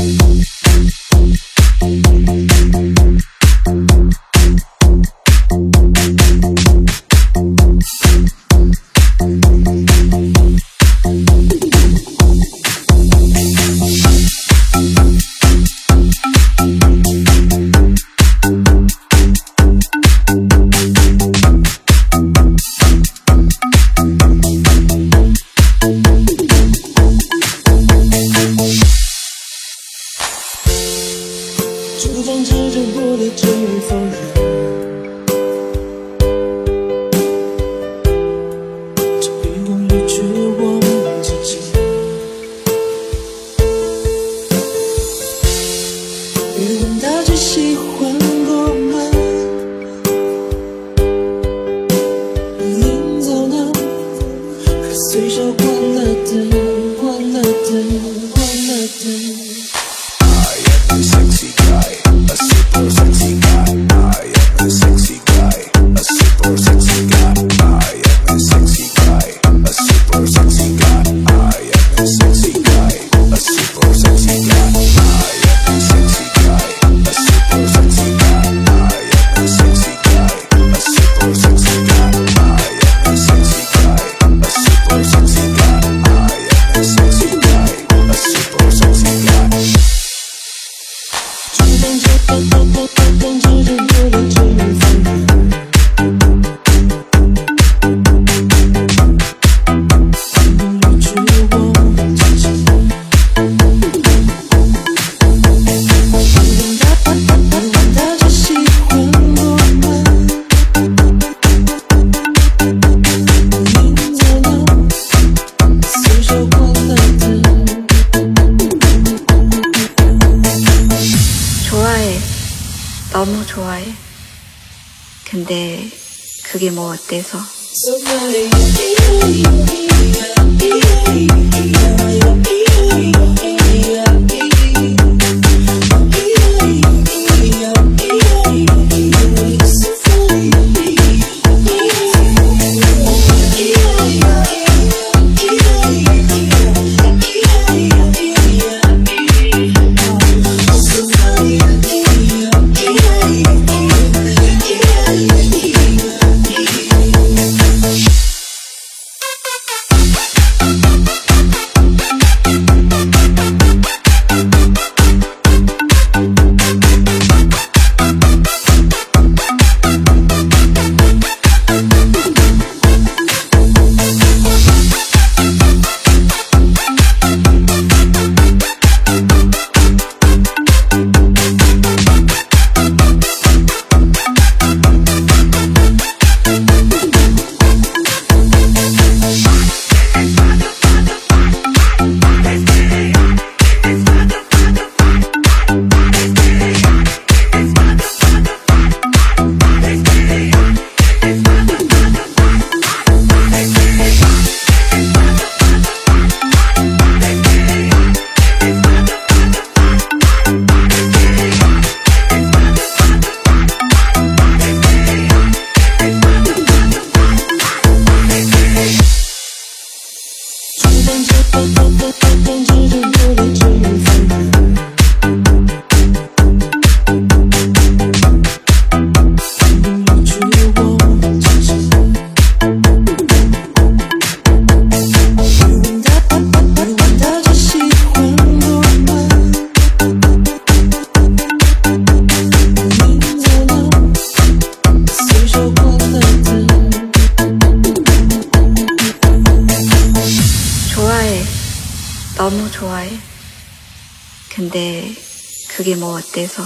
Bye. 그게 뭐 어때서? 没错。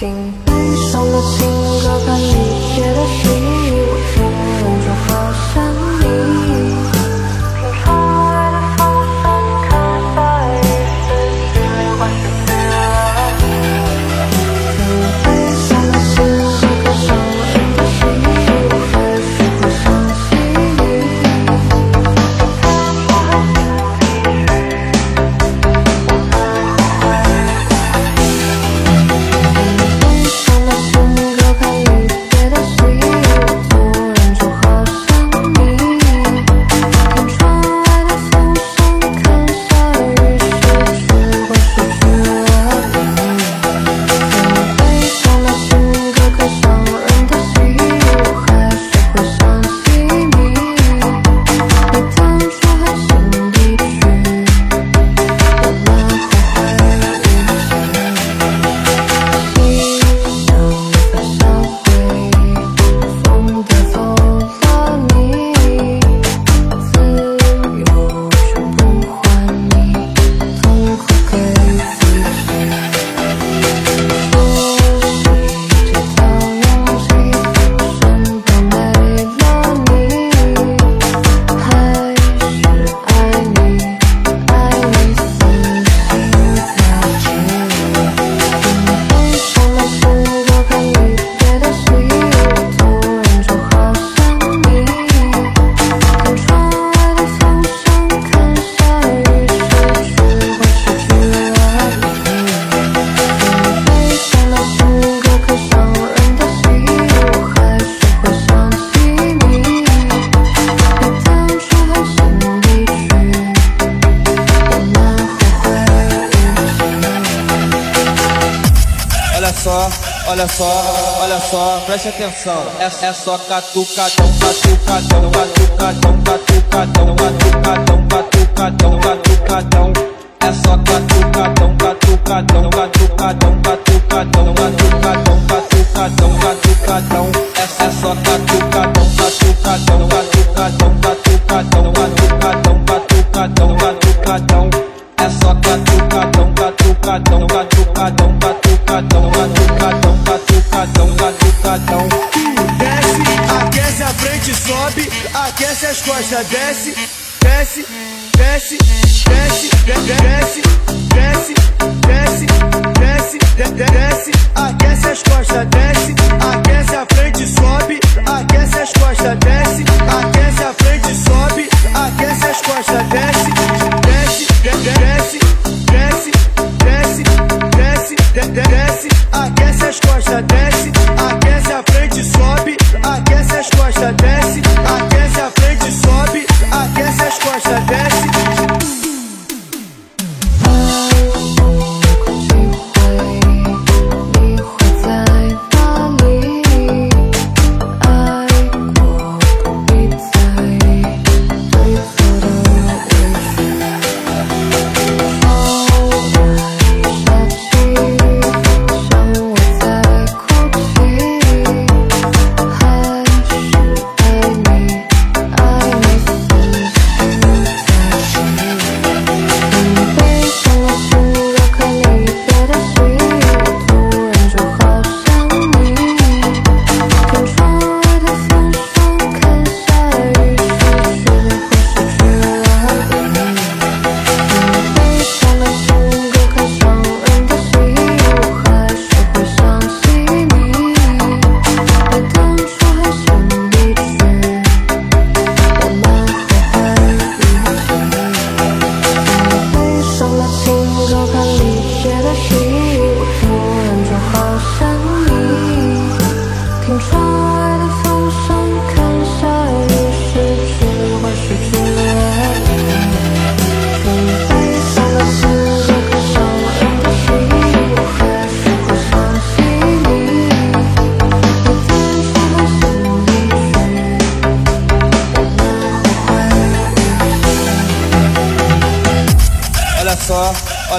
听悲伤的情歌，看。só, olha só, olha só, preste atenção. É, é só catucadão, catucadão, catucadão, catucadão, catucadão, catucadão, catucadão. É só catucadão, catucadão, catucadão, catucadão, catucadão, catucadão, catucadão. É, é só catucadão, catucadão, catucadão, catucadão, catucadão, catucadão, catucadão. É só catucadão, catucadão, catucadão, catucadão batucadão, batucadão, batucadão, batucadão. Desce, aquece a frente, sobe, aquece as costas, desce, desce, desce, desce, desce, desce, desce, desce, desce, aquece as costas, desce, aquece a frente, sobe, aquece as costas, desce, aquece a frente, sobe, aquece as costas, desce. suggest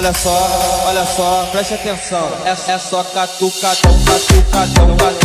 olha só, olha só, preste atenção. É, é só catucadão, catucadão, catucadão.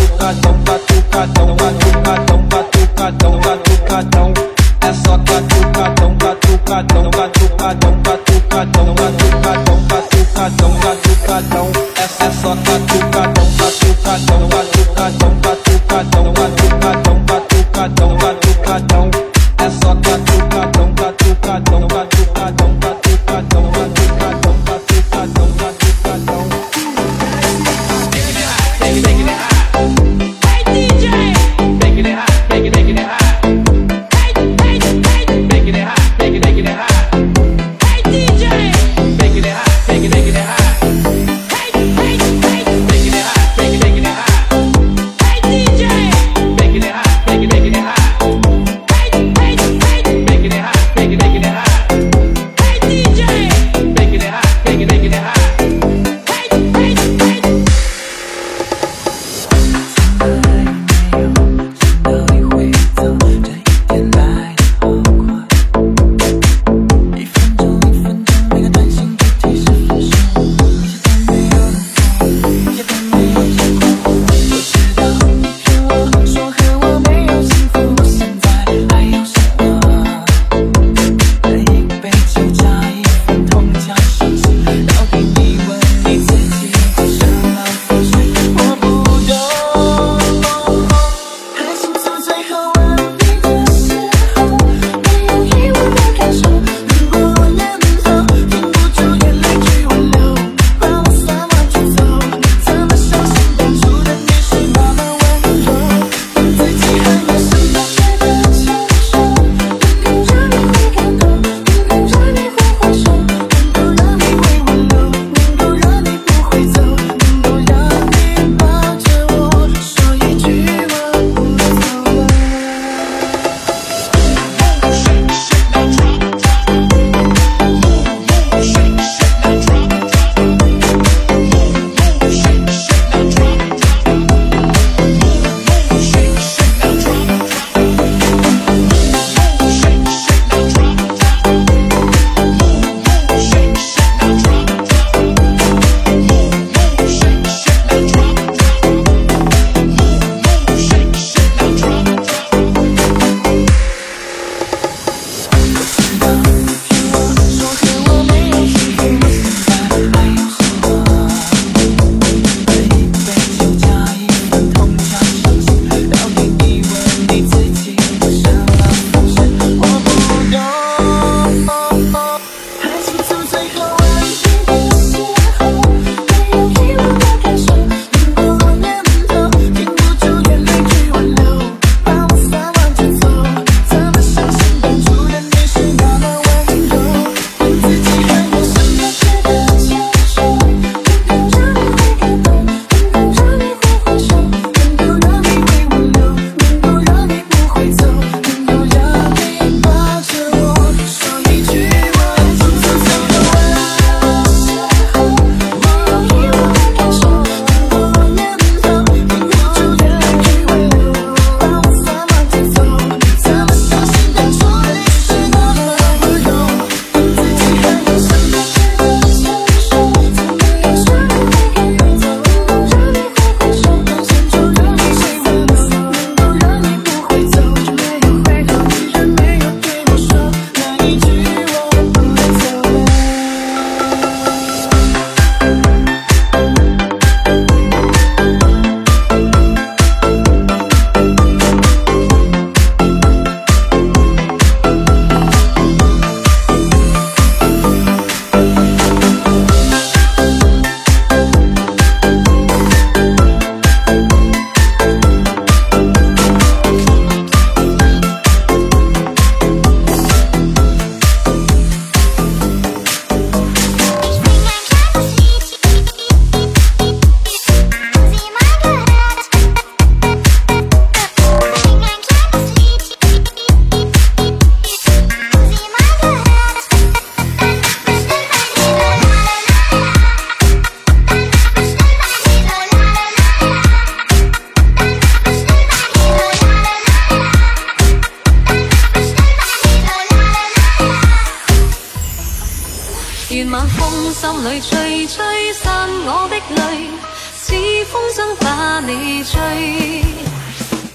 里吹吹散我的泪，似风筝把你追。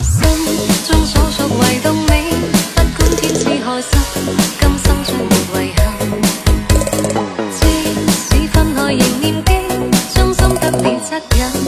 心中所属唯独你，不管天使何心，今生将没遗憾。即使分开仍念记，将心给你恻隐。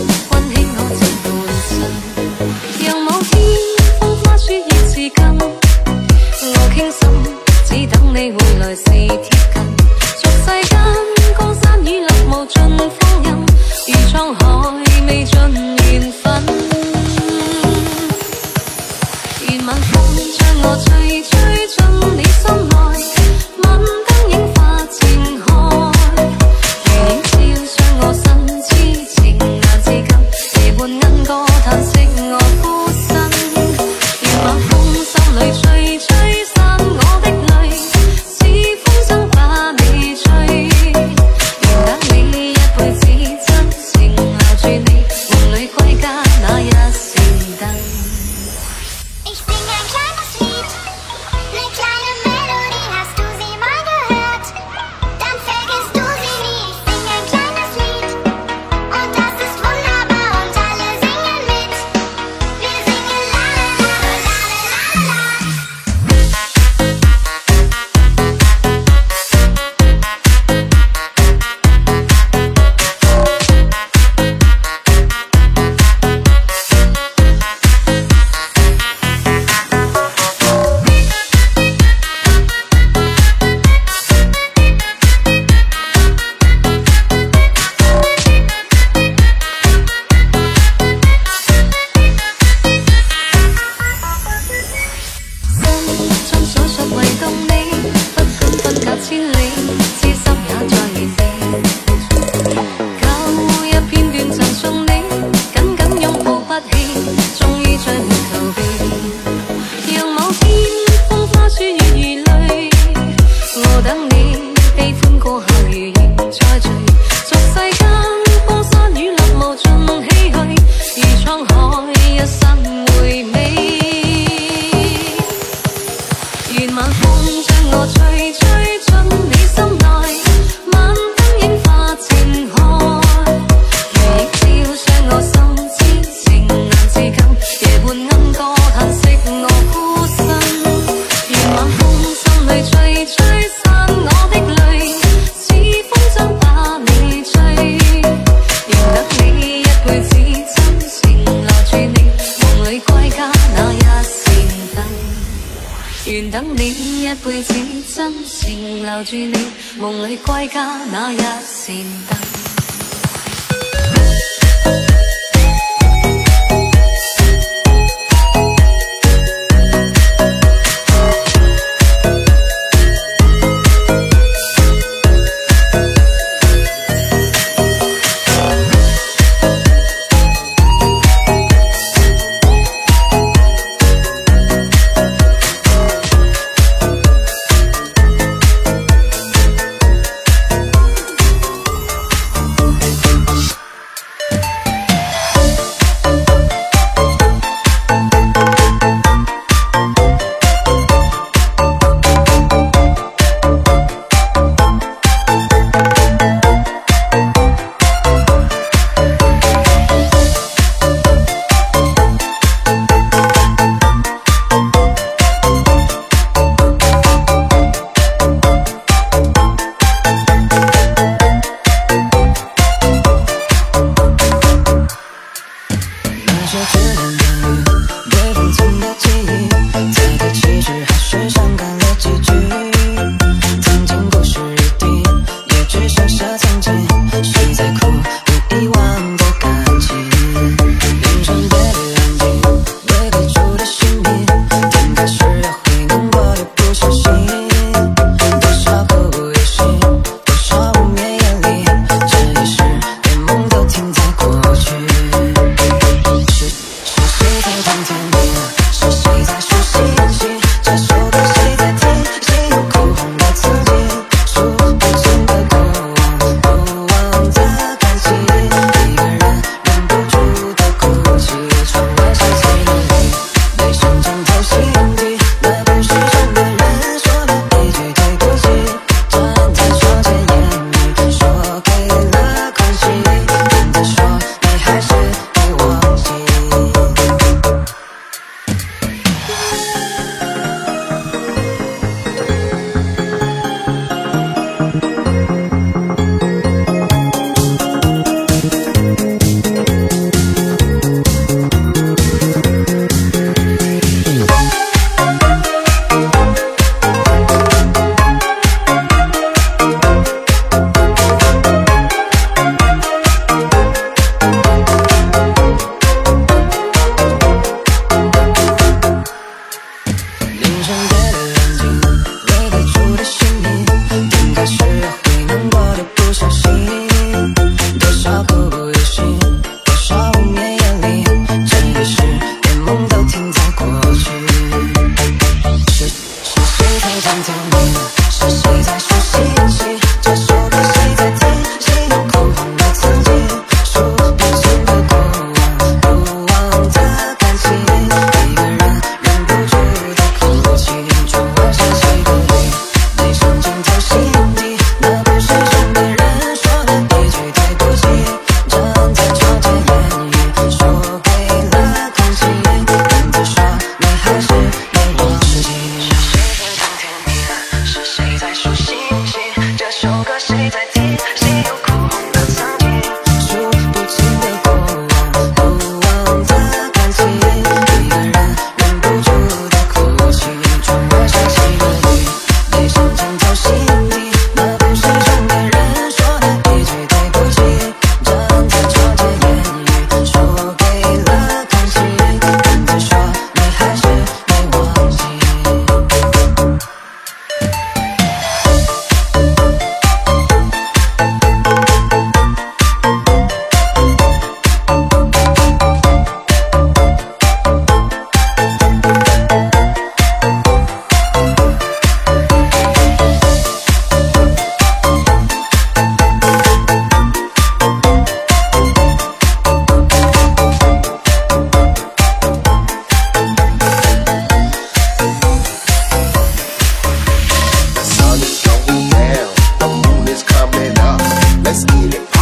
together. Let's eat it.